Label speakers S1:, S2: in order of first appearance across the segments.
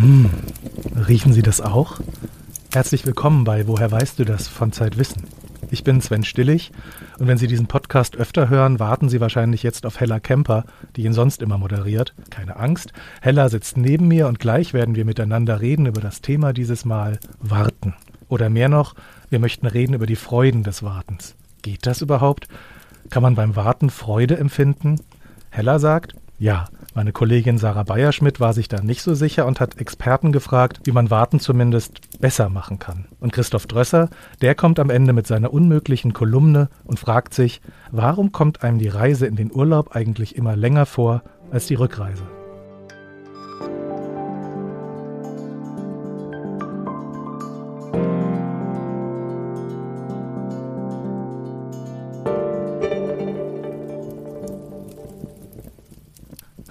S1: Hm, riechen Sie das auch? Herzlich willkommen bei Woher weißt du das von Zeitwissen. Ich bin Sven Stillig und wenn Sie diesen Podcast öfter hören, warten Sie wahrscheinlich jetzt auf Hella Kemper, die ihn sonst immer moderiert. Keine Angst, Hella sitzt neben mir und gleich werden wir miteinander reden über das Thema dieses Mal Warten. Oder mehr noch, wir möchten reden über die Freuden des Wartens. Geht das überhaupt? Kann man beim Warten Freude empfinden? Hella sagt, ja. Meine Kollegin Sarah Bayerschmidt war sich da nicht so sicher und hat Experten gefragt, wie man Warten zumindest besser machen kann. Und Christoph Drösser, der kommt am Ende mit seiner unmöglichen Kolumne und fragt sich, warum kommt einem die Reise in den Urlaub eigentlich immer länger vor als die Rückreise?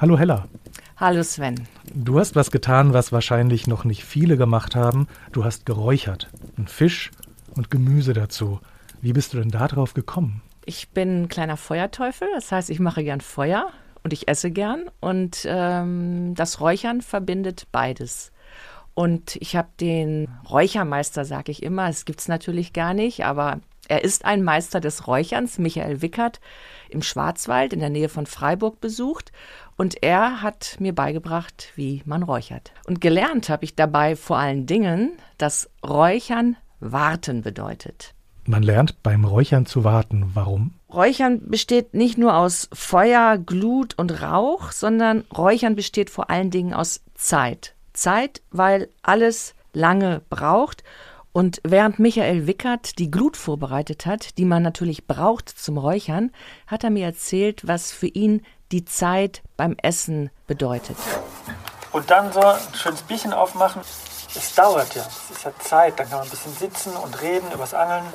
S1: Hallo Hella.
S2: Hallo Sven.
S1: Du hast was getan, was wahrscheinlich noch nicht viele gemacht haben. Du hast geräuchert. Ein Fisch und Gemüse dazu. Wie bist du denn darauf gekommen?
S2: Ich bin ein kleiner Feuerteufel, das heißt, ich mache gern Feuer und ich esse gern. Und ähm, das Räuchern verbindet beides. Und ich habe den Räuchermeister, sage ich immer, es gibt es natürlich gar nicht, aber er ist ein Meister des Räucherns, Michael Wickert, im Schwarzwald in der Nähe von Freiburg besucht. Und er hat mir beigebracht, wie man räuchert. Und gelernt habe ich dabei vor allen Dingen, dass Räuchern warten bedeutet.
S1: Man lernt beim Räuchern zu warten. Warum?
S2: Räuchern besteht nicht nur aus Feuer, Glut und Rauch, sondern Räuchern besteht vor allen Dingen aus Zeit. Zeit, weil alles lange braucht und während Michael Wickert die Glut vorbereitet hat, die man natürlich braucht zum Räuchern, hat er mir erzählt, was für ihn die Zeit beim Essen bedeutet.
S3: Und dann so ein schönes Bierchen aufmachen. Es dauert ja, es ist ja Zeit. Dann kann man ein bisschen sitzen und reden übers Angeln.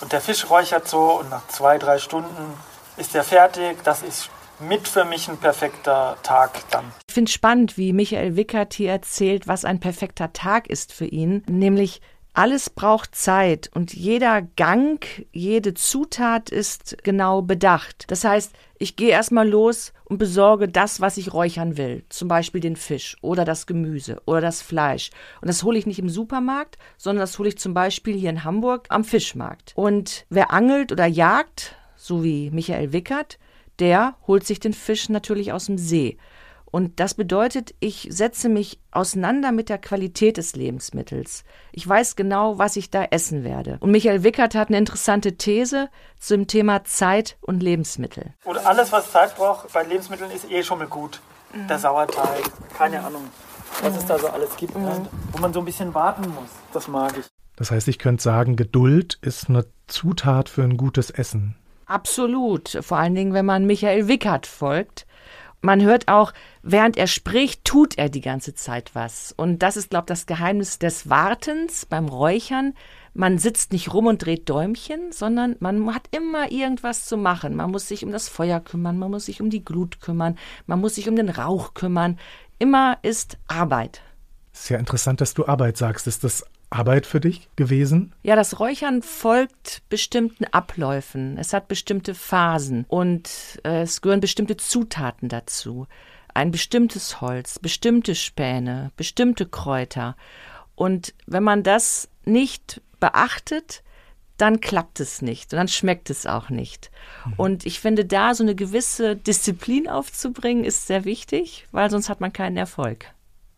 S3: Und der Fisch räuchert so und nach zwei, drei Stunden ist er fertig. Das ist mit für mich ein perfekter Tag dann.
S2: Ich finde es spannend, wie Michael Wickert hier erzählt, was ein perfekter Tag ist für ihn. Nämlich alles braucht Zeit und jeder Gang, jede Zutat ist genau bedacht. Das heißt, ich gehe erstmal los und besorge das, was ich räuchern will. Zum Beispiel den Fisch oder das Gemüse oder das Fleisch. Und das hole ich nicht im Supermarkt, sondern das hole ich zum Beispiel hier in Hamburg am Fischmarkt. Und wer angelt oder jagt, so wie Michael Wickert, der holt sich den Fisch natürlich aus dem See. Und das bedeutet, ich setze mich auseinander mit der Qualität des Lebensmittels. Ich weiß genau, was ich da essen werde. Und Michael Wickert hat eine interessante These zum Thema Zeit und Lebensmittel.
S3: Und alles, was Zeit braucht bei Lebensmitteln, ist eh schon mal gut. Mhm. Der Sauerteig, keine Ahnung, was es da so alles gibt, ne? mhm. wo man so ein bisschen warten muss. Das mag ich.
S1: Das heißt, ich könnte sagen, Geduld ist eine Zutat für ein gutes Essen.
S2: Absolut. Vor allen Dingen, wenn man Michael Wickert folgt man hört auch, während er spricht, tut er die ganze Zeit was. Und das ist, glaube ich, das Geheimnis des Wartens beim Räuchern. Man sitzt nicht rum und dreht Däumchen, sondern man hat immer irgendwas zu machen. Man muss sich um das Feuer kümmern, man muss sich um die Glut kümmern, man muss sich um den Rauch kümmern. Immer ist Arbeit.
S1: Sehr interessant, dass du Arbeit sagst. Ist das Arbeit für dich gewesen?
S2: Ja, das Räuchern folgt bestimmten Abläufen. Es hat bestimmte Phasen und äh, es gehören bestimmte Zutaten dazu. Ein bestimmtes Holz, bestimmte Späne, bestimmte Kräuter. Und wenn man das nicht beachtet, dann klappt es nicht und dann schmeckt es auch nicht. Mhm. Und ich finde, da so eine gewisse Disziplin aufzubringen, ist sehr wichtig, weil sonst hat man keinen Erfolg.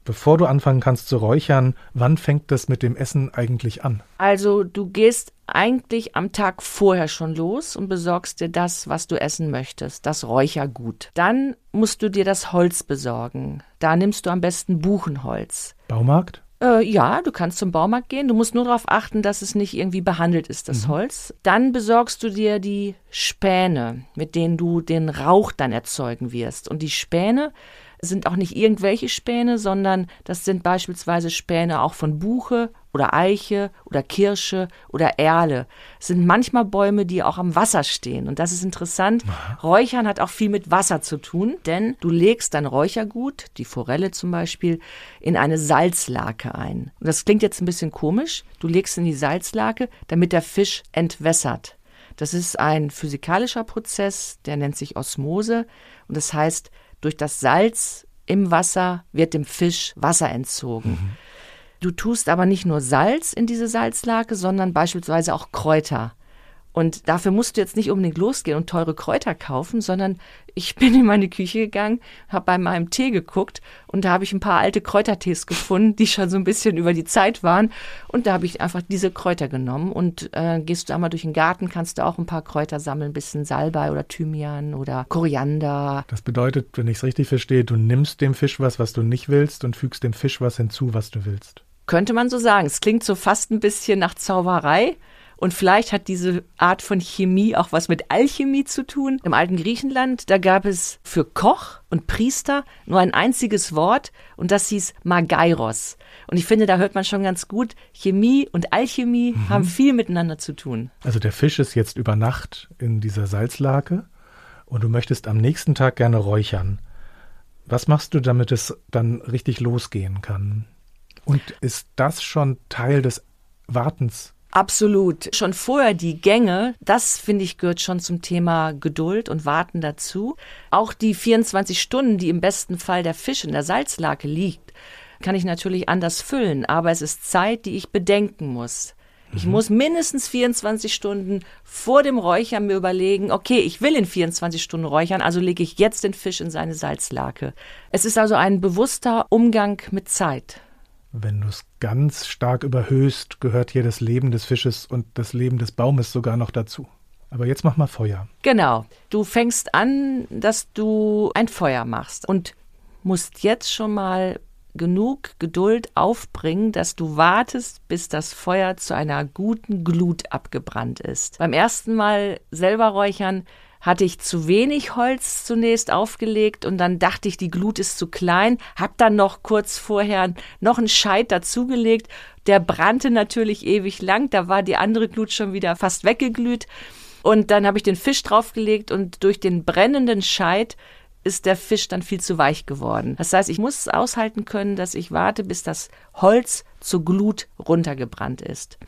S1: Bevor du anfangen kannst zu räuchern, wann fängt das mit dem Essen eigentlich an?
S2: Also du gehst eigentlich am Tag vorher schon los und besorgst dir das, was du essen möchtest, das Räuchergut. Dann musst du dir das Holz besorgen. Da nimmst du am besten Buchenholz.
S1: Baumarkt?
S2: Äh, ja, du kannst zum Baumarkt gehen. Du musst nur darauf achten, dass es nicht irgendwie behandelt ist, das mhm. Holz. Dann besorgst du dir die Späne, mit denen du den Rauch dann erzeugen wirst. Und die Späne sind auch nicht irgendwelche Späne, sondern das sind beispielsweise Späne auch von Buche oder Eiche oder Kirsche oder Erle. Es sind manchmal Bäume, die auch am Wasser stehen. Und das ist interessant. Räuchern hat auch viel mit Wasser zu tun, denn du legst dein Räuchergut, die Forelle zum Beispiel, in eine Salzlake ein. Und das klingt jetzt ein bisschen komisch. Du legst in die Salzlake, damit der Fisch entwässert. Das ist ein physikalischer Prozess, der nennt sich Osmose. Und das heißt, durch das Salz im Wasser wird dem Fisch Wasser entzogen. Mhm. Du tust aber nicht nur Salz in diese Salzlake, sondern beispielsweise auch Kräuter. Und dafür musst du jetzt nicht unbedingt losgehen und teure Kräuter kaufen, sondern ich bin in meine Küche gegangen, habe bei meinem Tee geguckt und da habe ich ein paar alte Kräutertees gefunden, die schon so ein bisschen über die Zeit waren. Und da habe ich einfach diese Kräuter genommen und äh, gehst du einmal durch den Garten, kannst du auch ein paar Kräuter sammeln, ein bisschen Salbei oder Thymian oder Koriander.
S1: Das bedeutet, wenn ich es richtig verstehe, du nimmst dem Fisch was, was du nicht willst und fügst dem Fisch was hinzu, was du willst.
S2: Könnte man so sagen. Es klingt so fast ein bisschen nach Zauberei. Und vielleicht hat diese Art von Chemie auch was mit Alchemie zu tun. Im alten Griechenland, da gab es für Koch und Priester nur ein einziges Wort und das hieß Magairos. Und ich finde, da hört man schon ganz gut, Chemie und Alchemie mhm. haben viel miteinander zu tun.
S1: Also der Fisch ist jetzt über Nacht in dieser Salzlake und du möchtest am nächsten Tag gerne räuchern. Was machst du, damit es dann richtig losgehen kann? Und ist das schon Teil des Wartens
S2: Absolut. Schon vorher die Gänge, das finde ich gehört schon zum Thema Geduld und Warten dazu. Auch die 24 Stunden, die im besten Fall der Fisch in der Salzlake liegt, kann ich natürlich anders füllen, aber es ist Zeit, die ich bedenken muss. Ich mhm. muss mindestens 24 Stunden vor dem Räuchern mir überlegen, okay, ich will in 24 Stunden räuchern, also lege ich jetzt den Fisch in seine Salzlake. Es ist also ein bewusster Umgang mit Zeit.
S1: Wenn du es ganz stark überhöhst, gehört hier das Leben des Fisches und das Leben des Baumes sogar noch dazu. Aber jetzt mach mal Feuer.
S2: Genau. Du fängst an, dass du ein Feuer machst und musst jetzt schon mal genug Geduld aufbringen, dass du wartest, bis das Feuer zu einer guten Glut abgebrannt ist. Beim ersten Mal selber räuchern hatte ich zu wenig Holz zunächst aufgelegt und dann dachte ich, die Glut ist zu klein, hab dann noch kurz vorher noch einen Scheit dazugelegt. Der brannte natürlich ewig lang, da war die andere Glut schon wieder fast weggeglüht. Und dann habe ich den Fisch draufgelegt und durch den brennenden Scheit ist der Fisch dann viel zu weich geworden. Das heißt, ich muss aushalten können, dass ich warte, bis das Holz zur Glut runtergebrannt ist.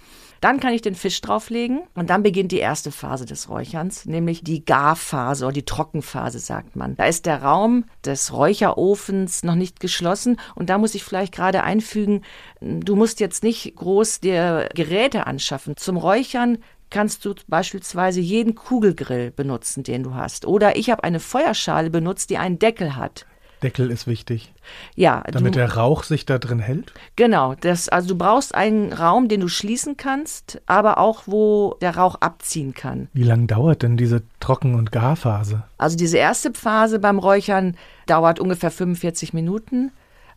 S2: Dann kann ich den Fisch drauflegen und dann beginnt die erste Phase des Räucherns, nämlich die Garphase oder die Trockenphase, sagt man. Da ist der Raum des Räucherofens noch nicht geschlossen und da muss ich vielleicht gerade einfügen, du musst jetzt nicht groß dir Geräte anschaffen. Zum Räuchern kannst du beispielsweise jeden Kugelgrill benutzen, den du hast. Oder ich habe eine Feuerschale benutzt, die einen Deckel hat.
S1: Deckel ist wichtig.
S2: Ja.
S1: Damit du, der Rauch sich da drin hält?
S2: Genau. Das, also du brauchst einen Raum, den du schließen kannst, aber auch, wo der Rauch abziehen kann.
S1: Wie lange dauert denn diese Trocken- und Garphase?
S2: Also diese erste Phase beim Räuchern dauert ungefähr 45 Minuten.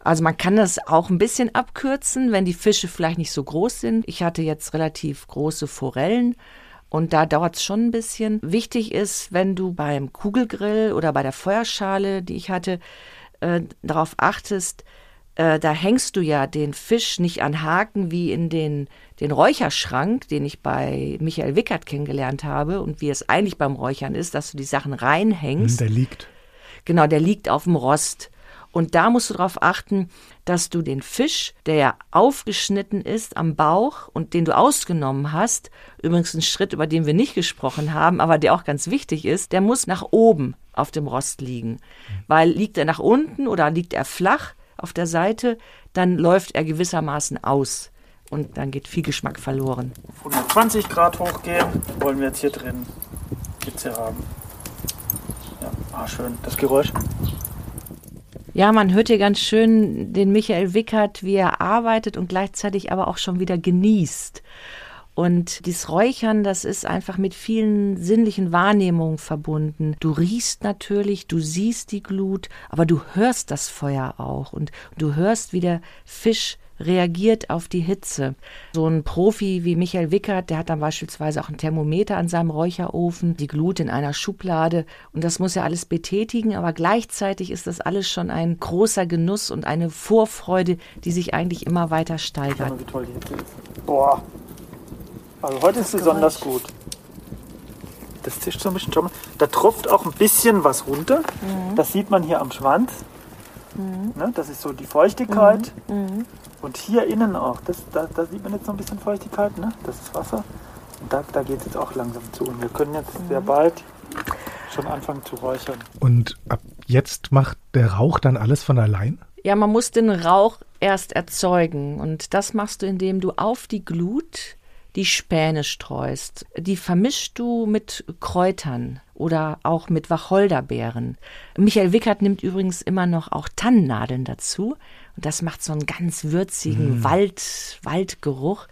S2: Also man kann das auch ein bisschen abkürzen, wenn die Fische vielleicht nicht so groß sind. Ich hatte jetzt relativ große Forellen. Und da dauert es schon ein bisschen. Wichtig ist, wenn du beim Kugelgrill oder bei der Feuerschale, die ich hatte, äh, darauf achtest, äh, da hängst du ja den Fisch nicht an Haken wie in den, den Räucherschrank, den ich bei Michael Wickert kennengelernt habe und wie es eigentlich beim Räuchern ist, dass du die Sachen reinhängst.
S1: Der liegt.
S2: Genau, der liegt auf dem Rost. Und da musst du darauf achten, dass du den Fisch, der ja aufgeschnitten ist am Bauch und den du ausgenommen hast, übrigens ein Schritt, über den wir nicht gesprochen haben, aber der auch ganz wichtig ist, der muss nach oben auf dem Rost liegen. Weil liegt er nach unten oder liegt er flach auf der Seite, dann läuft er gewissermaßen aus. Und dann geht viel Geschmack verloren.
S3: 120 Grad hochgehen wollen wir jetzt hier drin Hitze haben. Ja, ah, schön. Das Geräusch.
S2: Ja, man hört hier ganz schön den Michael Wickert, wie er arbeitet und gleichzeitig aber auch schon wieder genießt. Und dieses Räuchern, das ist einfach mit vielen sinnlichen Wahrnehmungen verbunden. Du riechst natürlich, du siehst die Glut, aber du hörst das Feuer auch und du hörst, wie der Fisch reagiert auf die Hitze. So ein Profi wie Michael Wickert, der hat dann beispielsweise auch ein Thermometer an seinem Räucherofen, die Glut in einer Schublade und das muss er alles betätigen, aber gleichzeitig ist das alles schon ein großer Genuss und eine Vorfreude, die sich eigentlich immer weiter steigert. Mal, wie toll die Hitze
S3: ist. Boah. Also heute ist besonders gut. Das zischt so ein bisschen schon mal. Da tropft auch ein bisschen was runter. Mhm. Das sieht man hier am Schwanz. Mhm. Ne, das ist so die Feuchtigkeit. Mhm. Und hier innen auch, das, da, da, sieht man jetzt noch ein bisschen Feuchtigkeit, ne? das ist Wasser. Und da, da geht es jetzt auch langsam zu. Und wir können jetzt sehr mhm. bald schon anfangen zu räuchern.
S1: Und ab jetzt macht der Rauch dann alles von allein?
S2: Ja, man muss den Rauch erst erzeugen. Und das machst du, indem du auf die Glut die Späne streust. Die vermischst du mit Kräutern oder auch mit Wacholderbeeren. Michael Wickert nimmt übrigens immer noch auch Tannennadeln dazu. Und das macht so einen ganz würzigen mm. Wald, Waldgeruch.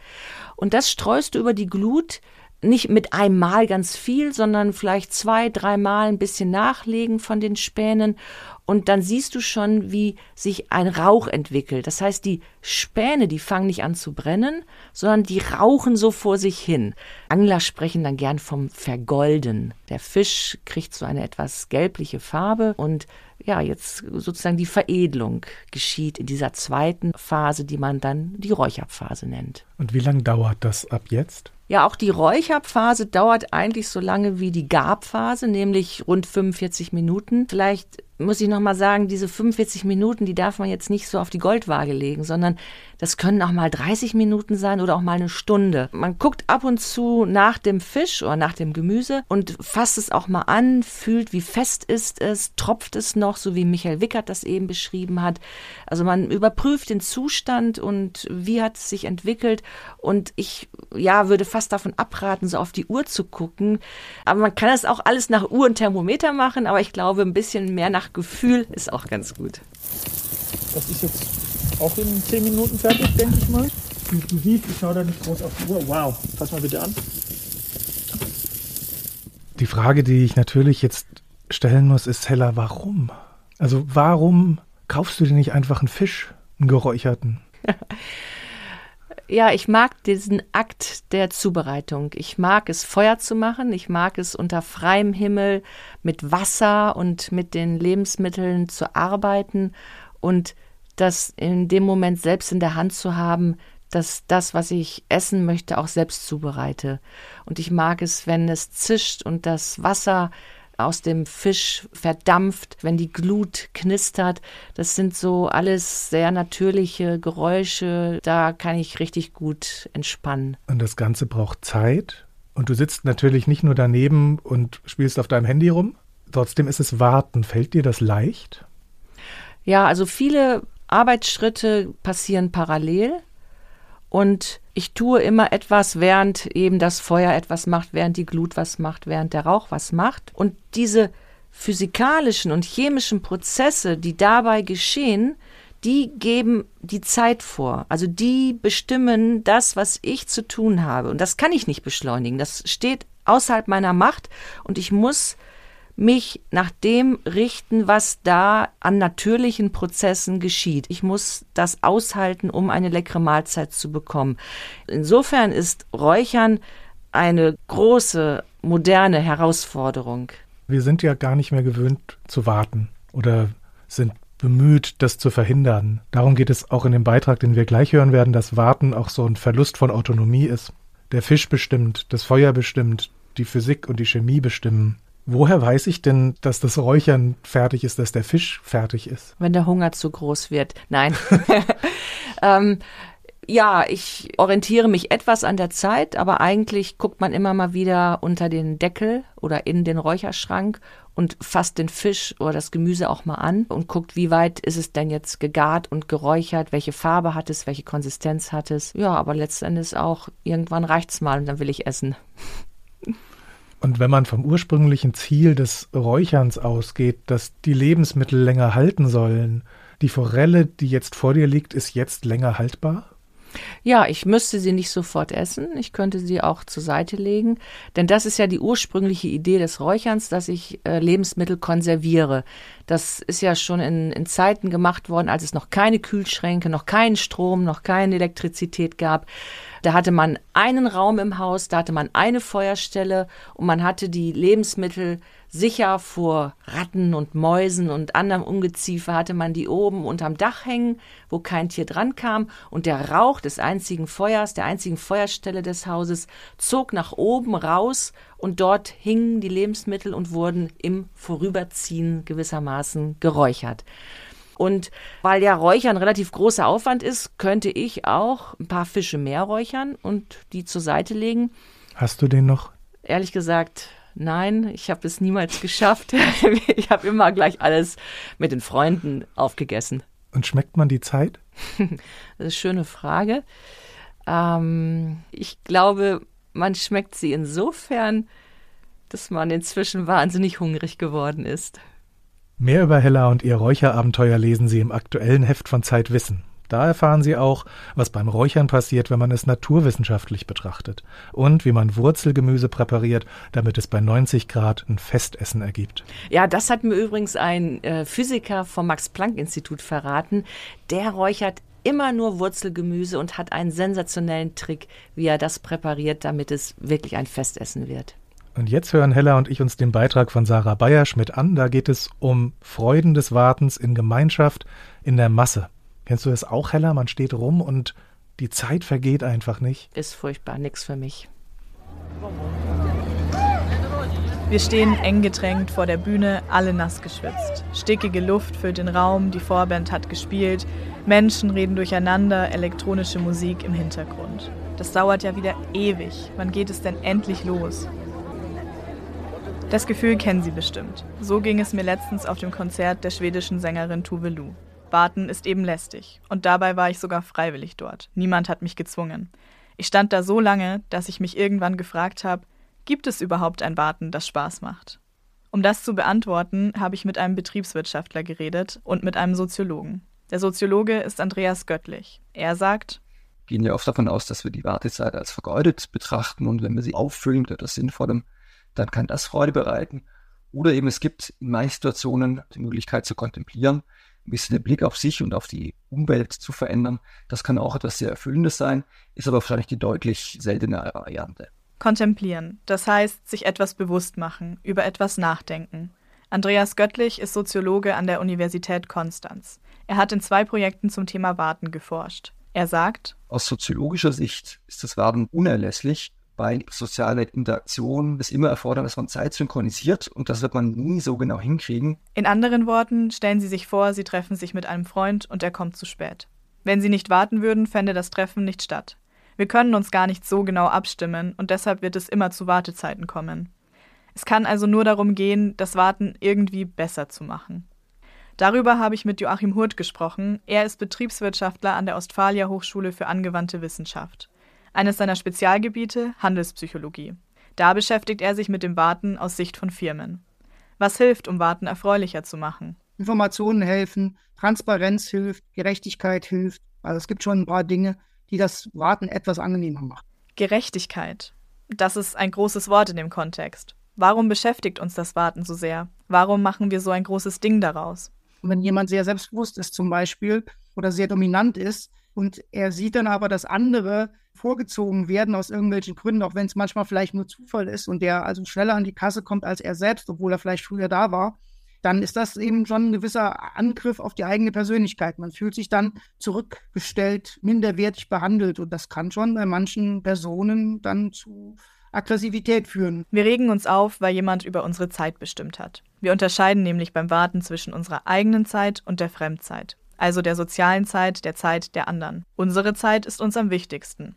S2: Und das streust du über die Glut nicht mit einem Mal ganz viel, sondern vielleicht zwei, dreimal ein bisschen nachlegen von den Spänen und dann siehst du schon, wie sich ein Rauch entwickelt. Das heißt, die Späne, die fangen nicht an zu brennen, sondern die rauchen so vor sich hin. Angler sprechen dann gern vom Vergolden. Der Fisch kriegt so eine etwas gelbliche Farbe und ja, jetzt sozusagen die Veredelung geschieht in dieser zweiten Phase, die man dann die Räucherphase nennt.
S1: Und wie lange dauert das ab jetzt?
S2: Ja, auch die Räucherphase dauert eigentlich so lange wie die Gabphase, nämlich rund 45 Minuten. Vielleicht muss ich nochmal sagen, diese 45 Minuten, die darf man jetzt nicht so auf die Goldwaage legen, sondern das können auch mal 30 Minuten sein oder auch mal eine Stunde. Man guckt ab und zu nach dem Fisch oder nach dem Gemüse und fasst es auch mal an, fühlt, wie fest ist es, tropft es noch, so wie Michael Wickert das eben beschrieben hat. Also man überprüft den Zustand und wie hat es sich entwickelt und ich, ja, würde fast davon abraten, so auf die Uhr zu gucken. Aber man kann das auch alles nach Uhr und Thermometer machen, aber ich glaube, ein bisschen mehr nach Gefühl ist auch ganz gut.
S3: Das ist jetzt auch in 10 Minuten fertig, denke ich mal. Du siehst, ich schaue da nicht groß auf die Uhr. Wow, fass mal bitte an.
S1: Die Frage, die ich natürlich jetzt stellen muss, ist, Hella, warum? Also warum kaufst du dir nicht einfach einen Fisch, einen geräucherten?
S2: Ja, ich mag diesen Akt der Zubereitung. Ich mag es, Feuer zu machen. Ich mag es, unter freiem Himmel mit Wasser und mit den Lebensmitteln zu arbeiten und das in dem Moment selbst in der Hand zu haben, dass das, was ich essen möchte, auch selbst zubereite. Und ich mag es, wenn es zischt und das Wasser aus dem Fisch verdampft, wenn die Glut knistert. Das sind so alles sehr natürliche Geräusche. Da kann ich richtig gut entspannen.
S1: Und das Ganze braucht Zeit. Und du sitzt natürlich nicht nur daneben und spielst auf deinem Handy rum. Trotzdem ist es Warten. Fällt dir das leicht?
S2: Ja, also viele Arbeitsschritte passieren parallel. Und ich tue immer etwas, während eben das Feuer etwas macht, während die Glut was macht, während der Rauch was macht. Und diese physikalischen und chemischen Prozesse, die dabei geschehen, die geben die Zeit vor. Also die bestimmen das, was ich zu tun habe. Und das kann ich nicht beschleunigen. Das steht außerhalb meiner Macht und ich muss mich nach dem richten, was da an natürlichen Prozessen geschieht. Ich muss das aushalten, um eine leckere Mahlzeit zu bekommen. Insofern ist Räuchern eine große, moderne Herausforderung.
S1: Wir sind ja gar nicht mehr gewöhnt zu warten oder sind bemüht, das zu verhindern. Darum geht es auch in dem Beitrag, den wir gleich hören werden, dass Warten auch so ein Verlust von Autonomie ist. Der Fisch bestimmt, das Feuer bestimmt, die Physik und die Chemie bestimmen. Woher weiß ich denn, dass das Räuchern fertig ist, dass der Fisch fertig ist?
S2: Wenn der Hunger zu groß wird. Nein. ähm, ja, ich orientiere mich etwas an der Zeit, aber eigentlich guckt man immer mal wieder unter den Deckel oder in den Räucherschrank und fasst den Fisch oder das Gemüse auch mal an und guckt, wie weit ist es denn jetzt gegart und geräuchert, welche Farbe hat es, welche Konsistenz hat es. Ja, aber letztendlich auch, irgendwann reicht's mal und dann will ich essen.
S1: Und wenn man vom ursprünglichen Ziel des Räucherns ausgeht, dass die Lebensmittel länger halten sollen, die Forelle, die jetzt vor dir liegt, ist jetzt länger haltbar?
S2: Ja, ich müsste sie nicht sofort essen. Ich könnte sie auch zur Seite legen. Denn das ist ja die ursprüngliche Idee des Räucherns, dass ich äh, Lebensmittel konserviere. Das ist ja schon in, in Zeiten gemacht worden, als es noch keine Kühlschränke, noch keinen Strom, noch keine Elektrizität gab. Da hatte man einen Raum im Haus, da hatte man eine Feuerstelle und man hatte die Lebensmittel Sicher vor Ratten und Mäusen und anderem Ungeziefer hatte man die oben unterm Dach hängen, wo kein Tier dran kam, und der Rauch des einzigen Feuers, der einzigen Feuerstelle des Hauses, zog nach oben raus, und dort hingen die Lebensmittel und wurden im Vorüberziehen gewissermaßen geräuchert. Und weil ja Räuchern relativ großer Aufwand ist, könnte ich auch ein paar Fische mehr räuchern und die zur Seite legen.
S1: Hast du den noch?
S2: Ehrlich gesagt, Nein, ich habe es niemals geschafft. ich habe immer gleich alles mit den Freunden aufgegessen.
S1: Und schmeckt man die Zeit?
S2: das ist eine schöne Frage. Ähm, ich glaube, man schmeckt sie insofern, dass man inzwischen wahnsinnig hungrig geworden ist.
S1: Mehr über Hella und ihr Räucherabenteuer lesen Sie im aktuellen Heft von Zeit Wissen. Da erfahren Sie auch, was beim Räuchern passiert, wenn man es naturwissenschaftlich betrachtet und wie man Wurzelgemüse präpariert, damit es bei 90 Grad ein Festessen ergibt.
S2: Ja, das hat mir übrigens ein äh, Physiker vom Max-Planck-Institut verraten. Der räuchert immer nur Wurzelgemüse und hat einen sensationellen Trick, wie er das präpariert, damit es wirklich ein Festessen wird.
S1: Und jetzt hören Hella und ich uns den Beitrag von Sarah Bayerschmidt an. Da geht es um Freuden des Wartens in Gemeinschaft, in der Masse. Kennst du das auch, Hella? Man steht rum und die Zeit vergeht einfach nicht.
S2: Ist furchtbar, nix für mich.
S4: Wir stehen eng gedrängt vor der Bühne, alle nass geschwitzt. Stickige Luft füllt den Raum, die Vorband hat gespielt, Menschen reden durcheinander, elektronische Musik im Hintergrund. Das dauert ja wieder ewig. Wann geht es denn endlich los? Das Gefühl kennen Sie bestimmt. So ging es mir letztens auf dem Konzert der schwedischen Sängerin Tuve Lu. Warten ist eben lästig. Und dabei war ich sogar freiwillig dort. Niemand hat mich gezwungen. Ich stand da so lange, dass ich mich irgendwann gefragt habe, gibt es überhaupt ein Warten, das Spaß macht? Um das zu beantworten, habe ich mit einem Betriebswirtschaftler geredet und mit einem Soziologen. Der Soziologe ist Andreas Göttlich. Er sagt,
S5: gehen ja oft davon aus, dass wir die Wartezeit als vergeudet betrachten und wenn wir sie auffüllen mit etwas Sinnvollem, dann kann das Freude bereiten. Oder eben es gibt in manchen Situationen die Möglichkeit zu kontemplieren, ein bisschen den Blick auf sich und auf die Umwelt zu verändern. Das kann auch etwas sehr Erfüllendes sein, ist aber wahrscheinlich die deutlich seltenere Variante.
S4: Kontemplieren, das heißt sich etwas bewusst machen, über etwas nachdenken. Andreas Göttlich ist Soziologe an der Universität Konstanz. Er hat in zwei Projekten zum Thema Warten geforscht. Er sagt,
S5: aus soziologischer Sicht ist das Warten unerlässlich, bei sozialer Interaktion ist immer erfordert, dass man Zeit synchronisiert und das wird man nie so genau hinkriegen.
S4: In anderen Worten, stellen Sie sich vor, Sie treffen sich mit einem Freund und er kommt zu spät. Wenn Sie nicht warten würden, fände das Treffen nicht statt. Wir können uns gar nicht so genau abstimmen und deshalb wird es immer zu Wartezeiten kommen. Es kann also nur darum gehen, das Warten irgendwie besser zu machen. Darüber habe ich mit Joachim Hurt gesprochen. Er ist Betriebswirtschaftler an der Ostfalia Hochschule für angewandte Wissenschaft. Eines seiner Spezialgebiete Handelspsychologie. Da beschäftigt er sich mit dem Warten aus Sicht von Firmen. Was hilft, um Warten erfreulicher zu machen?
S6: Informationen helfen, Transparenz hilft, Gerechtigkeit hilft. Also es gibt schon ein paar Dinge, die das Warten etwas angenehmer machen.
S4: Gerechtigkeit. Das ist ein großes Wort in dem Kontext. Warum beschäftigt uns das Warten so sehr? Warum machen wir so ein großes Ding daraus?
S6: Wenn jemand sehr selbstbewusst ist zum Beispiel oder sehr dominant ist, und er sieht dann aber, dass andere vorgezogen werden aus irgendwelchen Gründen, auch wenn es manchmal vielleicht nur Zufall ist und der also schneller an die Kasse kommt als er selbst, obwohl er vielleicht früher da war, dann ist das eben schon ein gewisser Angriff auf die eigene Persönlichkeit. Man fühlt sich dann zurückgestellt, minderwertig behandelt und das kann schon bei manchen Personen dann zu Aggressivität führen.
S4: Wir regen uns auf, weil jemand über unsere Zeit bestimmt hat. Wir unterscheiden nämlich beim Warten zwischen unserer eigenen Zeit und der Fremdzeit also der sozialen Zeit, der Zeit der anderen. Unsere Zeit ist uns am wichtigsten.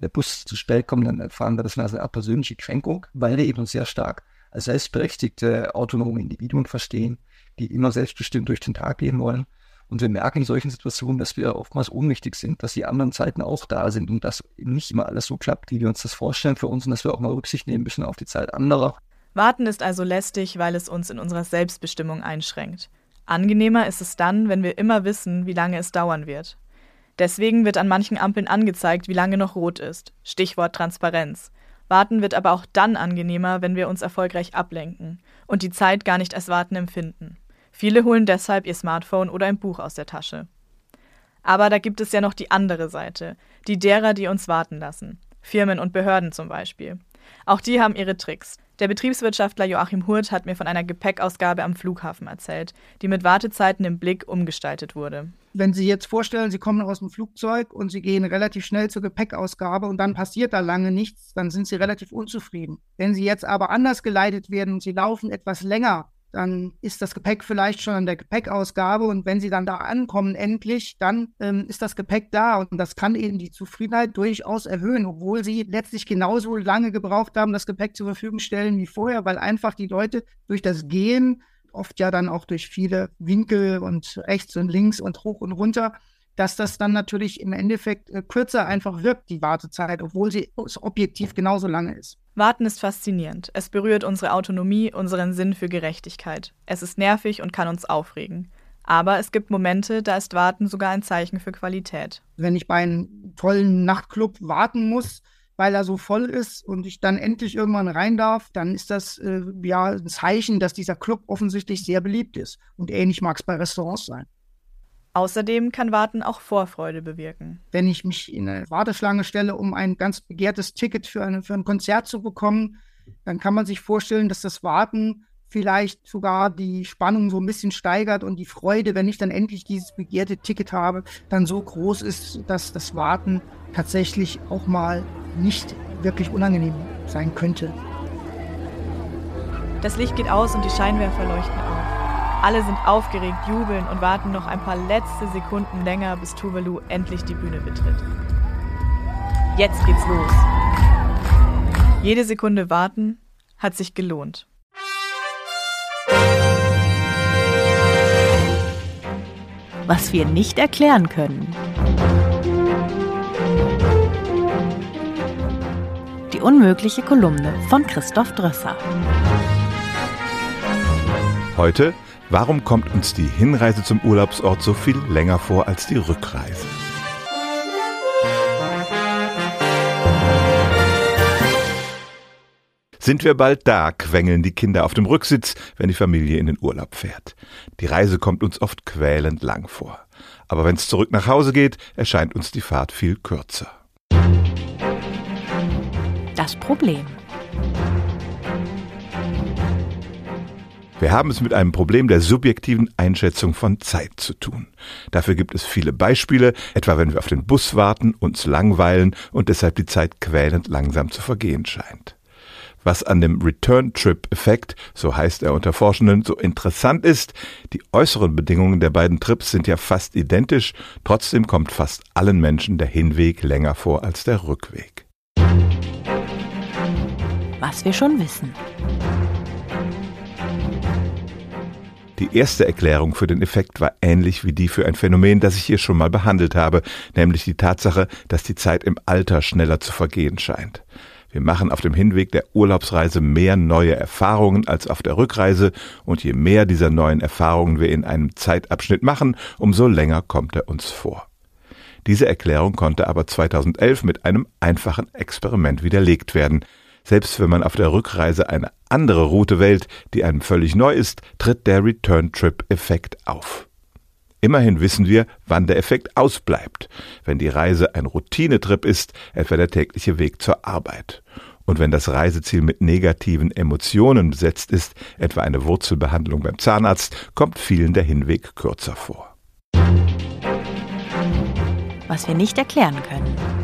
S5: Der Bus zu spät kommt, dann erfahren wir das als eine persönliche Kränkung, weil wir eben sehr stark als selbstberechtigte autonome Individuen verstehen, die immer selbstbestimmt durch den Tag gehen wollen. Und wir merken in solchen Situationen, dass wir oftmals ohnmächtig sind, dass die anderen Zeiten auch da sind und dass nicht immer alles so klappt, wie wir uns das vorstellen für uns und dass wir auch mal Rücksicht nehmen müssen auf die Zeit anderer.
S4: Warten ist also lästig, weil es uns in unserer Selbstbestimmung einschränkt. Angenehmer ist es dann, wenn wir immer wissen, wie lange es dauern wird. Deswegen wird an manchen Ampeln angezeigt, wie lange noch rot ist. Stichwort Transparenz. Warten wird aber auch dann angenehmer, wenn wir uns erfolgreich ablenken und die Zeit gar nicht als Warten empfinden. Viele holen deshalb ihr Smartphone oder ein Buch aus der Tasche. Aber da gibt es ja noch die andere Seite, die derer, die uns warten lassen. Firmen und Behörden zum Beispiel. Auch die haben ihre Tricks. Der Betriebswirtschaftler Joachim Hurt hat mir von einer Gepäckausgabe am Flughafen erzählt, die mit Wartezeiten im Blick umgestaltet wurde.
S6: Wenn Sie jetzt vorstellen, Sie kommen aus dem Flugzeug und Sie gehen relativ schnell zur Gepäckausgabe und dann passiert da lange nichts, dann sind Sie relativ unzufrieden. Wenn Sie jetzt aber anders geleitet werden und Sie laufen etwas länger dann ist das Gepäck vielleicht schon an der Gepäckausgabe und wenn sie dann da ankommen, endlich, dann ähm, ist das Gepäck da und das kann eben die Zufriedenheit durchaus erhöhen, obwohl sie letztlich genauso lange gebraucht haben, das Gepäck zur Verfügung stellen wie vorher, weil einfach die Leute durch das Gehen, oft ja dann auch durch viele Winkel und rechts und links und hoch und runter, dass das dann natürlich im Endeffekt äh, kürzer einfach wirkt, die Wartezeit, obwohl sie objektiv genauso lange ist.
S4: Warten ist faszinierend. Es berührt unsere Autonomie, unseren Sinn für Gerechtigkeit. Es ist nervig und kann uns aufregen. Aber es gibt Momente, da ist Warten sogar ein Zeichen für Qualität.
S6: Wenn ich bei einem tollen Nachtclub warten muss, weil er so voll ist und ich dann endlich irgendwann rein darf, dann ist das äh, ja ein Zeichen, dass dieser Club offensichtlich sehr beliebt ist. Und ähnlich mag es bei Restaurants sein.
S4: Außerdem kann Warten auch Vorfreude bewirken.
S6: Wenn ich mich in eine Warteschlange stelle, um ein ganz begehrtes Ticket für, eine, für ein Konzert zu bekommen, dann kann man sich vorstellen, dass das Warten vielleicht sogar die Spannung so ein bisschen steigert und die Freude, wenn ich dann endlich dieses begehrte Ticket habe, dann so groß ist, dass das Warten tatsächlich auch mal nicht wirklich unangenehm sein könnte.
S4: Das Licht geht aus und die Scheinwerfer leuchten auf. Alle sind aufgeregt, jubeln und warten noch ein paar letzte Sekunden länger, bis Tuvalu endlich die Bühne betritt. Jetzt geht's los. Jede Sekunde warten hat sich gelohnt.
S7: Was wir nicht erklären können. Die unmögliche Kolumne von Christoph Drösser.
S8: Heute Warum kommt uns die Hinreise zum Urlaubsort so viel länger vor als die Rückreise? Sind wir bald da, quengeln die Kinder auf dem Rücksitz, wenn die Familie in den Urlaub fährt. Die Reise kommt uns oft quälend lang vor. Aber wenn es zurück nach Hause geht, erscheint uns die Fahrt viel kürzer.
S7: Das Problem.
S8: Wir haben es mit einem Problem der subjektiven Einschätzung von Zeit zu tun. Dafür gibt es viele Beispiele, etwa wenn wir auf den Bus warten, uns langweilen und deshalb die Zeit quälend langsam zu vergehen scheint. Was an dem Return-Trip-Effekt, so heißt er unter Forschenden, so interessant ist, die äußeren Bedingungen der beiden Trips sind ja fast identisch, trotzdem kommt fast allen Menschen der Hinweg länger vor als der Rückweg.
S7: Was wir schon wissen.
S8: Die erste Erklärung für den Effekt war ähnlich wie die für ein Phänomen, das ich hier schon mal behandelt habe, nämlich die Tatsache, dass die Zeit im Alter schneller zu vergehen scheint. Wir machen auf dem Hinweg der Urlaubsreise mehr neue Erfahrungen als auf der Rückreise, und je mehr dieser neuen Erfahrungen wir in einem Zeitabschnitt machen, umso länger kommt er uns vor. Diese Erklärung konnte aber 2011 mit einem einfachen Experiment widerlegt werden. Selbst wenn man auf der Rückreise eine andere Route wählt, die einem völlig neu ist, tritt der Return-Trip-Effekt auf. Immerhin wissen wir, wann der Effekt ausbleibt, wenn die Reise ein Routinetrip ist, etwa der tägliche Weg zur Arbeit. Und wenn das Reiseziel mit negativen Emotionen besetzt ist, etwa eine Wurzelbehandlung beim Zahnarzt, kommt vielen der Hinweg kürzer vor.
S7: Was wir nicht erklären können.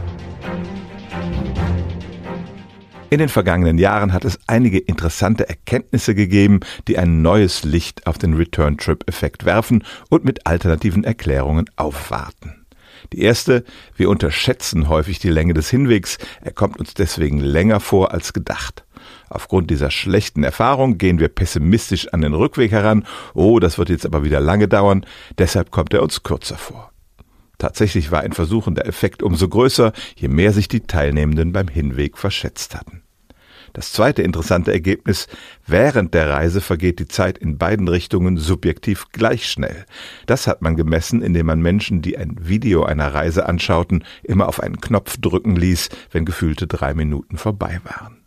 S8: In den vergangenen Jahren hat es einige interessante Erkenntnisse gegeben, die ein neues Licht auf den Return-Trip-Effekt werfen und mit alternativen Erklärungen aufwarten. Die erste, wir unterschätzen häufig die Länge des Hinwegs, er kommt uns deswegen länger vor als gedacht. Aufgrund dieser schlechten Erfahrung gehen wir pessimistisch an den Rückweg heran, oh, das wird jetzt aber wieder lange dauern, deshalb kommt er uns kürzer vor. Tatsächlich war ein versuchender Effekt umso größer, je mehr sich die Teilnehmenden beim Hinweg verschätzt hatten. Das zweite interessante Ergebnis, während der Reise vergeht die Zeit in beiden Richtungen subjektiv gleich schnell. Das hat man gemessen, indem man Menschen, die ein Video einer Reise anschauten, immer auf einen Knopf drücken ließ, wenn gefühlte drei Minuten vorbei waren.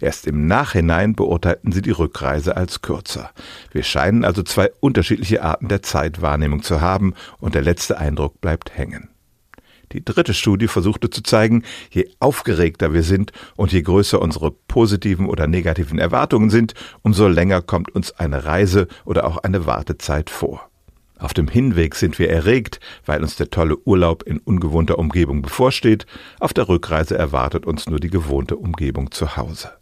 S8: Erst im Nachhinein beurteilten sie die Rückreise als kürzer. Wir scheinen also zwei unterschiedliche Arten der Zeitwahrnehmung zu haben, und der letzte Eindruck bleibt hängen. Die dritte Studie versuchte zu zeigen, je aufgeregter wir sind und je größer unsere positiven oder negativen Erwartungen sind, umso länger kommt uns eine Reise oder auch eine Wartezeit vor. Auf dem Hinweg sind wir erregt, weil uns der tolle Urlaub in ungewohnter Umgebung bevorsteht, auf der Rückreise erwartet uns nur die gewohnte Umgebung zu Hause.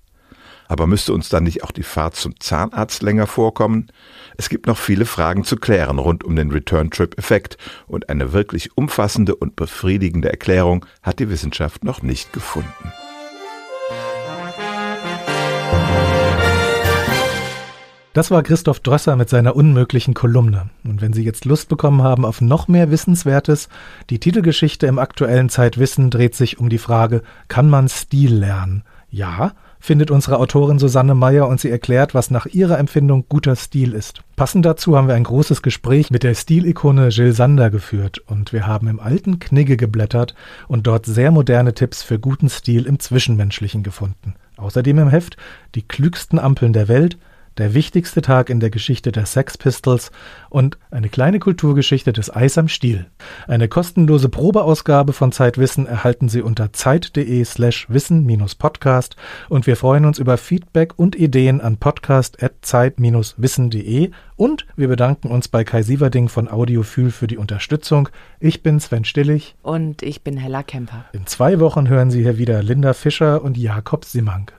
S8: Aber müsste uns dann nicht auch die Fahrt zum Zahnarzt länger vorkommen? Es gibt noch viele Fragen zu klären rund um den Return-Trip-Effekt und eine wirklich umfassende und befriedigende Erklärung hat die Wissenschaft noch nicht gefunden.
S1: Das war Christoph Drösser mit seiner unmöglichen Kolumne. Und wenn Sie jetzt Lust bekommen haben auf noch mehr Wissenswertes, die Titelgeschichte im aktuellen Zeitwissen dreht sich um die Frage, kann man Stil lernen? Ja, findet unsere Autorin Susanne Meyer und sie erklärt, was nach ihrer Empfindung guter Stil ist. Passend dazu haben wir ein großes Gespräch mit der Stilikone Jill Sander geführt und wir haben im alten Knigge geblättert und dort sehr moderne Tipps für guten Stil im Zwischenmenschlichen gefunden. Außerdem im Heft die klügsten Ampeln der Welt, der wichtigste Tag in der Geschichte der Sex Pistols und eine kleine Kulturgeschichte des Eis am Stiel. Eine kostenlose Probeausgabe von Zeitwissen erhalten Sie unter zeit.de slash wissen-podcast und wir freuen uns über Feedback und Ideen an podcast.zeit-wissen.de und wir bedanken uns bei Kai Sieverding von Audiophil für die Unterstützung. Ich bin Sven Stillig.
S2: Und ich bin Hella Kemper.
S1: In zwei Wochen hören Sie hier wieder Linda Fischer und Jakob Simmank.